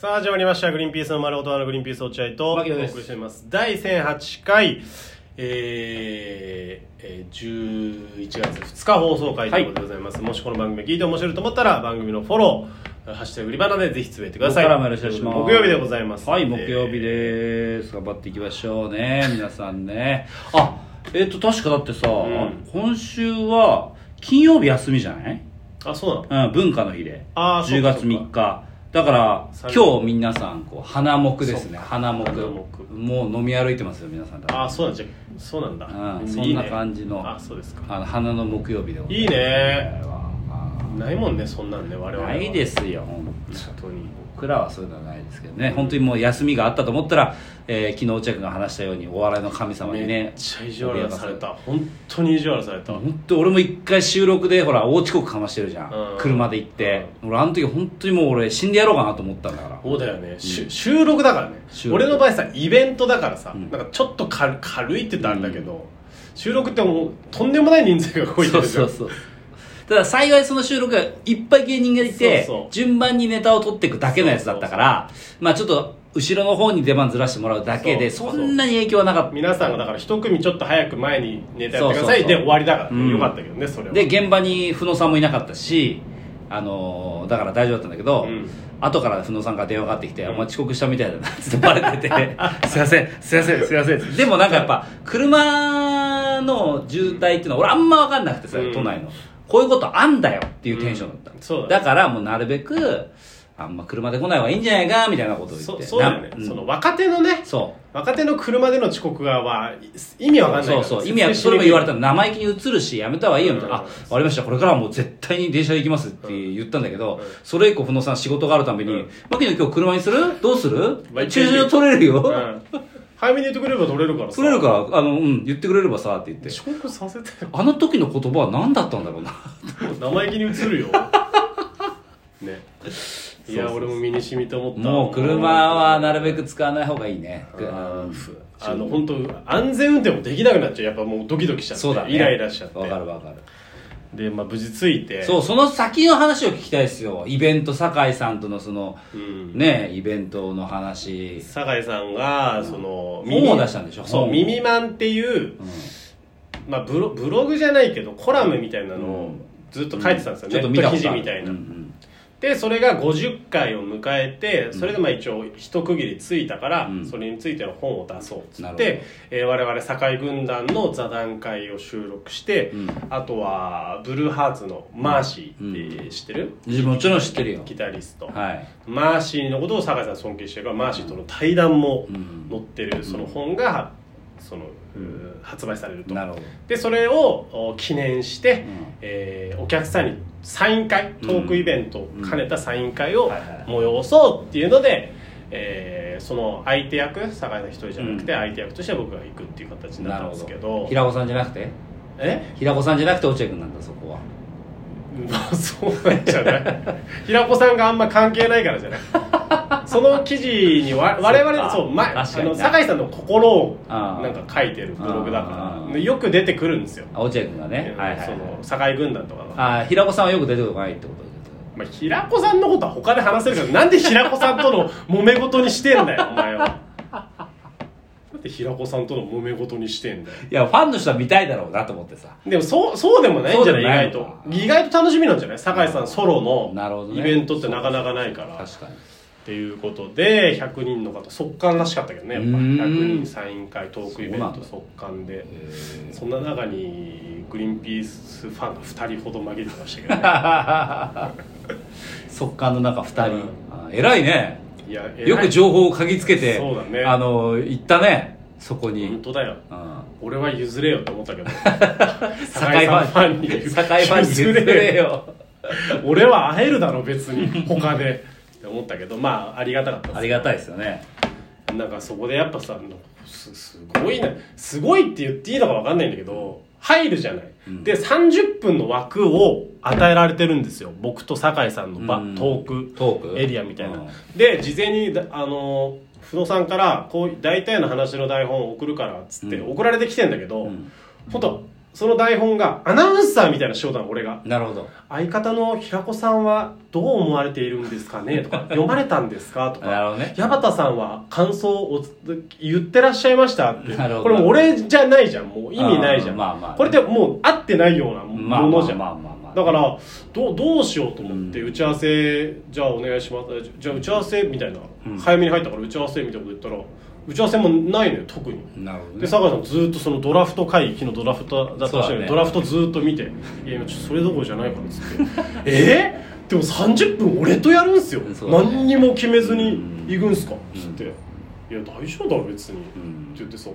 さあ始まりました。グリーンピースの丸音のグリーンピース落合とお送りしております。第1008回えーえー、11月2日放送回とい。うことでございます、もしこの番組聞いて面白いと思ったら番組のフォロー「ハッシュタグ売りバナ」でぜひつぶやいてください。よろしくお願いします。木曜日でございます。はい木曜日です。頑張っていきましょうね 皆さんね。あえっ、と確かだってさ、ん。今週は金曜日休みじゃない、あそうなの？うん、文化の日で。10あーそうか月3日だからさ今日皆さんこう花木ですね。花木。もう飲み歩いてますよ皆さん。あそうなんじゃそうなんだ、うんいいね。そんな感じのあそうですか。あの花の木曜日でございいね。ますないもんねそんなんね我々は。ないですよ本当に。僕らはそういうのはないですけどね。本当にもう休みがあったと思ったら、えー昨日落合君が話したようにお笑いの神様にめねっちゃ意地悪された。本当に意地悪された、本当俺も一回収録でほら大遅刻かましてるじゃん、うん。車で行って、俺あの時本当にもう俺死んでやろうかなと思ったんだから。そうだよね、しゅ収録だからね。俺の場合さイベントだからさ、ん。なんかちょっと軽軽いって言ったらあれだけど、収録ってもうとんでもない人数が動いてそうるじゃん。そうそうただ幸いその収録がいっぱい芸人がいてそうそう。順番にネタを取っていくだけのやつだったからまあちょっと後ろの方に出番ずらしてもらうだけでそんなに影響はなかった。皆さんがだから一組ちょっと早く前にネタやってください。そうそうそう。で終わりだから、うんよかったけどねそれは。で現場に久野さんもいなかったしあのーだから大丈夫だったんだけど、うん。後から久野さんから電話がかかってきて「お前遅刻したみたいだな」ってバレてて「すいません。すいません。すいません」でもなんかやっぱ車の渋滞っていうのは俺あんま分かんなくてさ、うん。都内のこういうことあんだよっていうテンションだった、うんそうだね。だからもうなるべくあんま車で来ない方がいいんじゃないかみたいなことを言そって。そうだよね、なうん。その若手のねそう。若手の車での遅刻がは意味わかんないそうそう。意味はそれも言われたのの生意気に映るしやめた方がいいよみたいな、うん。あわかりました。これからはもう絶対に電車で行きますって言ったんだけど、うん。それ以降不能さん仕事があるたびにうん「牧野今日車にする？どうする？まあ駐車場取れるよ、うん早めに言ってくれれば取れるからさ。取れるからあの、うん、言ってくれればさ」って言って。遅刻させてあの時の言葉は何だったんだろうな。生意気に映るよ。ね。いや俺も身に染みて思った。もう車はなるべく使わない方がいいね。あの本当安全運転もできなくなっちゃう。やっぱもうドキドキしちゃってそうだね。イライラしちゃって。わかるわかるで、まあ、無事着いて。そうその先の話を聞きたいですよ。イベント酒井さんとのそのうん。ねイベントの話。酒井さんがその本を出したんでしょ？そう「本耳マン」っていう、うん。まあ、ブロブログじゃないけどコラムみたいなのをずっと書いてたんですよ、ちょっとネット記見たことある。事みたいな、うんうんでそれが50回を迎えてそれでまあ一応一区切りついたから、うん。それについての本を出そうっつって、えー我々堺軍団の座談会を収録して、うん。あとはブルーハーツのマーシーって知ってる、もちろん知ってるよ。ギタリスト、はい。マーシーのことを酒井さん尊敬してるからマーシーとの対談もうん。載ってるその本がその、発売されると。なるほど。でそれをお記念して、ん。えーお客さんにサイン会トークイベントを兼ねたサイン会を催そうっていうので、えーその相手役酒井さん一人じゃなくてうん。相手役として僕が行くっていう形になったんですけど。平子さんじゃなくて？え？平子さんじゃなくて落合君なんだそこは。まあそうなんじゃない？平子さんがあんま関係ないからじゃない？その記事にわ我々そう、ま、あの酒井さんの心をなんか書いてるブログだあかーらよく出てくるんですよ。あ落合君がね。はいはいその堺軍団とかがあ平子さんはよく出てこないってこと？でまあ、平子さんのことは他で話せるからなんで平子さんとの揉め事にしてんだよお前は。なんで平子さんとの揉め事にしてんだよ。いやファンの人は見たいだろうなと思ってさ。でもそうそうでもないんじゃない意外と。意外と楽しみなんじゃない？酒井さんソロのイベントってなかなかないから、確かにっていうことで100人の方速乾らしかったけどねやっぱ。うーん。100人サイン会トークイベント速乾で。へそんな中にグリーンピースファンが2人ほど紛れてましたけどね。速乾の中2人、うん。あ偉いね。いやよく情報を嗅ぎつけてそうだね。あの行ったね。そこに、本当だよ。うん。俺は譲れよって思ったけど。酒井ファンに 酒井ファンに譲れよ。俺は会えるだろ別に。他でって思ったけどまあありがたかったです。ありがたいですよね。なんかそこでやっぱさすすごいねすごいって言っていいのか分かんないんだけど入るじゃない、うん。で30分の枠を与えられてるんですよ。僕と酒井さんの場、うん。トーク。トーク？エリアみたいな、うん。で事前にだあの不動産からこう大体の話の台本を送るからっつってうん。送られてきてんだけど、うん。本当その台本がアナウンサーみたいな仕事なの俺が。なるほど。相方の平子さんはどう思われているんですかね？とか 読まれたんですか？とか。なるほどね。矢端さんは感想を言ってらっしゃいましたって。なるほど。これもう俺じゃないじゃん。もう意味ないじゃん、まあまあね。これってもう合ってないようなまあものじゃん、まあまあまあまあだからどうどうしようと思ってう打ち合わせじゃあお願いします。じじゃあ打ち合わせみたいな、うん。早めに入ったから打ち合わせみたいなこと言ったら打ち合わせもないのよ特に。なるほどね。で酒井さんずっとそのドラフト会議昨日ドラフトだったらしいのにそうだね。ドラフトずっと見て「いや今ちょそれどころじゃないから」っつって「え？ー、でも30分俺とやるんすよ、ね。何にも決めずに行くんすか」っつって。うん「いや大丈夫だろ別に」ん。って言ってさ「い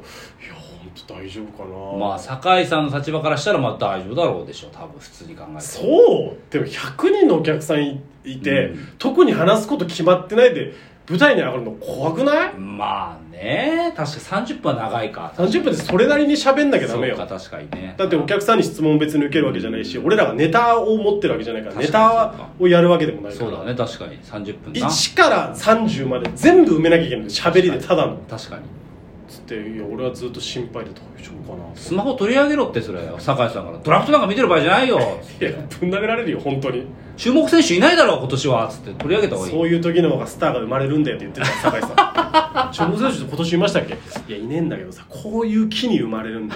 や本当大丈夫かな」まあ酒井さんの立場からしたらまあ大丈夫だろうでしょう多分普通に考えて。そう！でも100人のお客さんいいて、うん。特に話すこと決まってないで舞台に上がるの怖くない？まあね。確か30分は長いか ?30 分でそれなりに喋んなきゃダメよ。そうか確かにね。だってお客さんに質問別に受けるわけじゃないし俺らがネタを持ってるわけじゃないからネ確かにそう。かタをやるわけでもないから。そうだね確かに。30分な。1から30まで全部埋めなきゃいけない。喋りでただの。確かにつっていや俺はずっと心配で大丈夫かなスマホ取り上げろってそれ酒井さんから。ドラフトなんか見てる場合じゃないよ。いやぶん投げられるよ本当に。注目選手いないだろう今年は。つって取り上げた方がいい。そういう時の方がスターが生まれるんだよって言ってた酒井さん。注目選手って今年いましたっけ？いやいねえんだけどさこういう木に生まれるんだ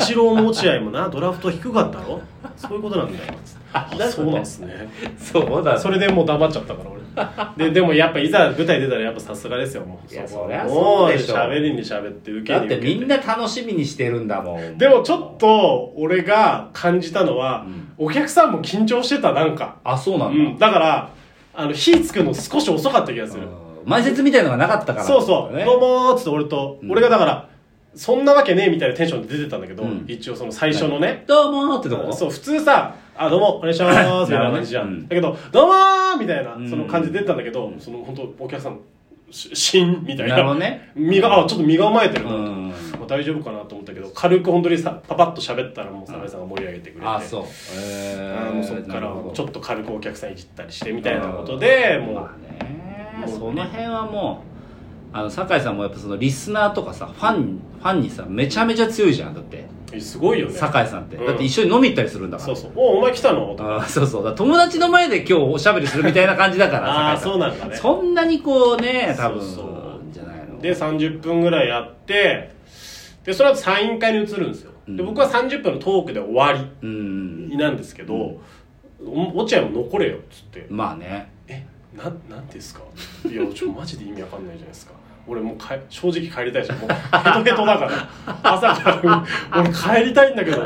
チローも落合もなドラフト低かったろ？そういうことなんだよ。つってあそうなんすね。そうだ。それでもう黙っちゃったから俺ででもやっぱいざ舞台出たらやっぱさすがですよもう。いやこそりゃもそうでしょ喋りに喋って受けだっに受けてみんな楽しみにしてるんだもん。でもちょっと俺が感じたのは、うん。お客さんも緊張してたなんか、あそうなうん。ん、だ、だからあの火つくの少し遅かった気がする、うん前説みたいのがなかったから。そうそう、ね。どうもーっつって俺と、うん。俺がだからそんなわけねえみたいなテンションで出てたんだけど、うん。一応その最初のね、どうもーってとこ？そう普通さ「あどうもお願いします 」みたいな感じじゃん、だけど「どうもー」みたいなうん。その感じで出てたんだけど、その本当お客さんししんみたいな。なるほどね。身があちょっと身構えてるな大丈夫かなと思ったけど軽く本当にさパパッと喋ったらもう酒井さんが盛り上げてくれて、あそう。あーもうそっからちょっっと軽くお客さんいじったりしてみたいなことでもう、その辺はもうあの酒井さんもやっぱそのリスナーとかさファンファンにさめちゃめちゃ強いじゃんだって。えすごいよね。酒井さんって、うん。だって一緒に飲み行ったりするんだから。そうそう「おお前来たの?」あーそうそう。友達の前で今日おしゃべりするみたいな感じだからああそうなんだね。そんなにこうね多分。そうじゃないので30分ぐらいやってでその後サイン会に移るんですよ、でうん。僕は30分のトークで終わうんりなんですけど、お落合も残れよっつって。まあね「えななんですか?」いやちょマジで意味わかんないじゃないですか俺もうか正直帰りたいしもうヘトヘトだから。朝から俺帰りたいんだけど。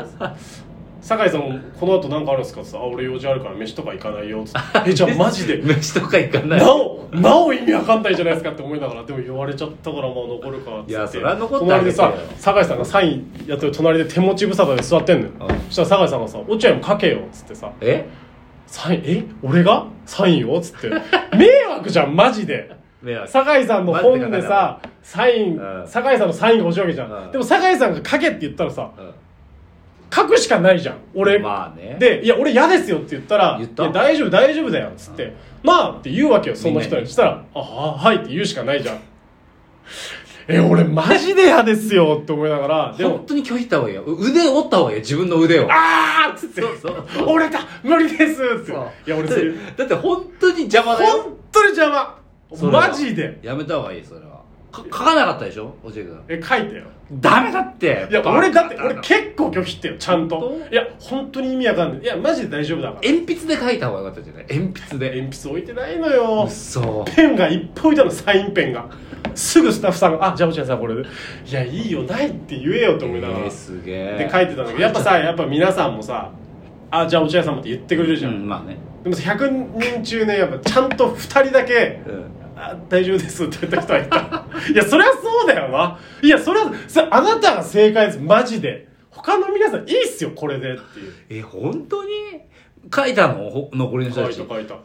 酒井さんも「この後なんかあるんですか?」ってあ俺用事あるから飯とか行かないよ」っつって「えじゃあマジで？飯とか行かない。なおなお意味わかんないじゃないですかって思いながらでも言われちゃったからまあ残るかっつって。いやそれは残ってあ隣でさ酒井さんがサインやってる隣で手持ち無沙汰で座ってんの。ようん。そしたら酒井さんがさ「落合も書けよ」っつってさ。え「サインえ？俺が？サインを?」っつって。迷惑じゃんマジで迷惑。酒井さんの本でさサインうん。酒井さんのサインが欲しいわけじゃうん。んでも酒井さんが書けって言ったらさうん。書くしかないじゃん。俺。まあね。で「いや俺嫌ですよ」って言ったら「言った？いや大丈夫大丈夫だよ」っつって「まあ」って言うわけよその人みんなに。にしたら「あははい」って言うしかないじゃん。え俺マジで嫌ですよって思いながら でも本当に拒否った方がいいよ。腕折った方がいいよ自分の腕を。あーっつって。そうそう。そう折れた無理ですって。いや俺それだって本当に邪魔だよ。本当に邪魔それは。マジで？やめた方がいいそれは。か書かなかったでしょ？落合君え書いてよ。ダメだって。いや俺だって俺結構拒否ってよちゃんと。本当？いや本当に意味わかんない。いやマジで大丈夫だから。鉛筆で書いた方がよかったじゃない？鉛筆で。鉛筆置いてないのよ。嘘。ペンがいっぱい置いたのサインペンが。すぐスタッフさんが「あじゃあ落合さんこれで」いやいいよないって言えよと思いながら、えーすげえ。で書いてたんだけどやっぱさやっぱ皆さんもさ「あじゃあ落合さんも」って言ってくれるじゃん、うんまあね。でもさ100人中ねやっぱちゃんと2人だけうん「あ大丈夫です」って言った人はいた。いやそりゃそうだよな。いやそれはそあなたが正解です。マジで。他の皆さんいいっすよこれでっていう。え本当に？書いたの？ほ残りの人書たち。いた書いた。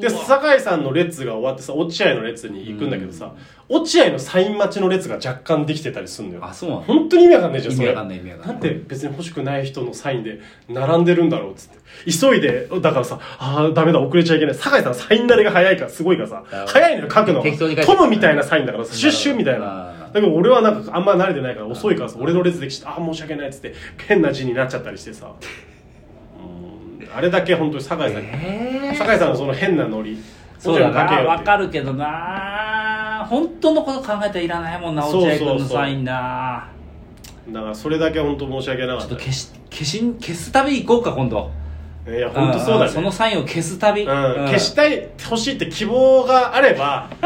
で酒井さんの列が終わってさ落合の列に行くんだけどさ、落合のサイン待ちの列が若干できてたりするのよ。あそうなの？本当に意味わかんないじゃんそれ。意味わかんない意味わかんない。なんで別に欲しくない人のサインで並んでるんだろうっつって。急いでだからさああダメだ遅れちゃいけない。酒井さんサイン慣れが早いからすごいからさ早いのよ書くの。適当に書いてトムみたいなサインだからさシュッシュみたいな。なだけど俺はなんかあんま慣れてないから遅いからさ俺の列で来て「あ申し訳ない」っつって変な字になっちゃったりしてさうんあれだけ本当に酒井さん、え酒井さんのその変なノリそうだな。分かるけどな。本当のこと考えたらいらないもんなそう落合君のそうそうサインな。だからそれだけ本当申し訳なかった。ちょっと消し消し消す旅行こうか今度。いや本当そうだね。んんそのサインを消す旅、うん、消したい欲しいって希望があれば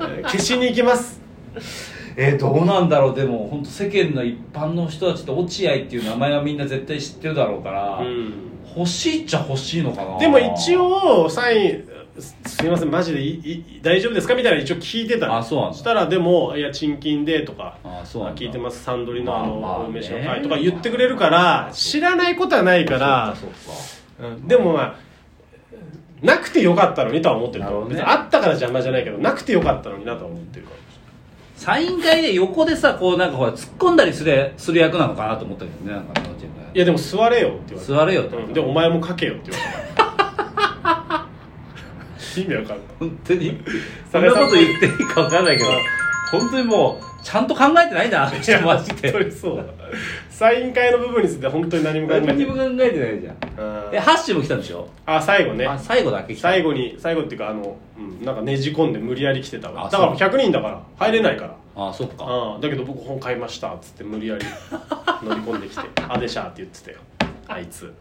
えー消しに行きますえーどうなんだろう？でも本当世間の一般の人たちって落合っていう名前はみんな絶対知ってるだろうから、うん。欲しいっちゃ欲しいのかな？でも一応サインすすいませんマジでいい大丈夫ですか？みたいな一応聞いてた。のあそうなんだ。したらでも「いや賃金で」とかあそう聞いてます。サンドリのあの、まあまあね飯の会とか言ってくれるから知らないことはないからそうかそうか。うん。でもまあなくてよかったのにとは思ってると、ね。別にあったから邪魔じゃないけどなくてよかったのになとは思ってるからサイン会で横でさこうなんかほら突っ込んだりするする役なのかなと思ったけどねなんかね落合君いやでも座れよって言われて座れよって、うん。でお前も書けよって言われた。意味わかんない。本当 に？そんなこと言っていいか分かんないけど本当にもうちゃんと考えてないんだなって人マジで。本当にそう。だサイン会の部分について本当に何も考えてない。何にも考えてないじゃん。うん。えハッシュも来たんでしょ？あ最後ね。あ最後だけ来た。最後に最後っていうかあの、うん、なんかねじ込んで無理やり来てたわ。あだからそう。100人だから入れないから。あそっか。あだけど僕本買いましたっつって無理やり 乗り込んできて「あでしゃ」って言ってたよ。あいつ。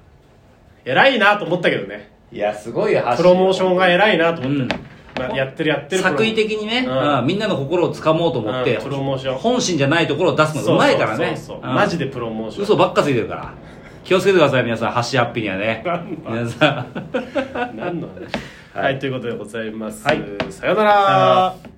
偉いなと思ったけどね。いやすごいよハップロモーションが偉いなと思って、うんまあ、やってるやってる作為的にね、うん。うんみんなの心をつかもうと思って、うんプロモーション。本心じゃないところを出すのがうまいからね。マジでプロモーション。嘘ばっかついてるから。気をつけてください皆さん。ハッシュハッピーにはね。皆さん。何の話？はい、ということでございます、はい。さよなら。さよなら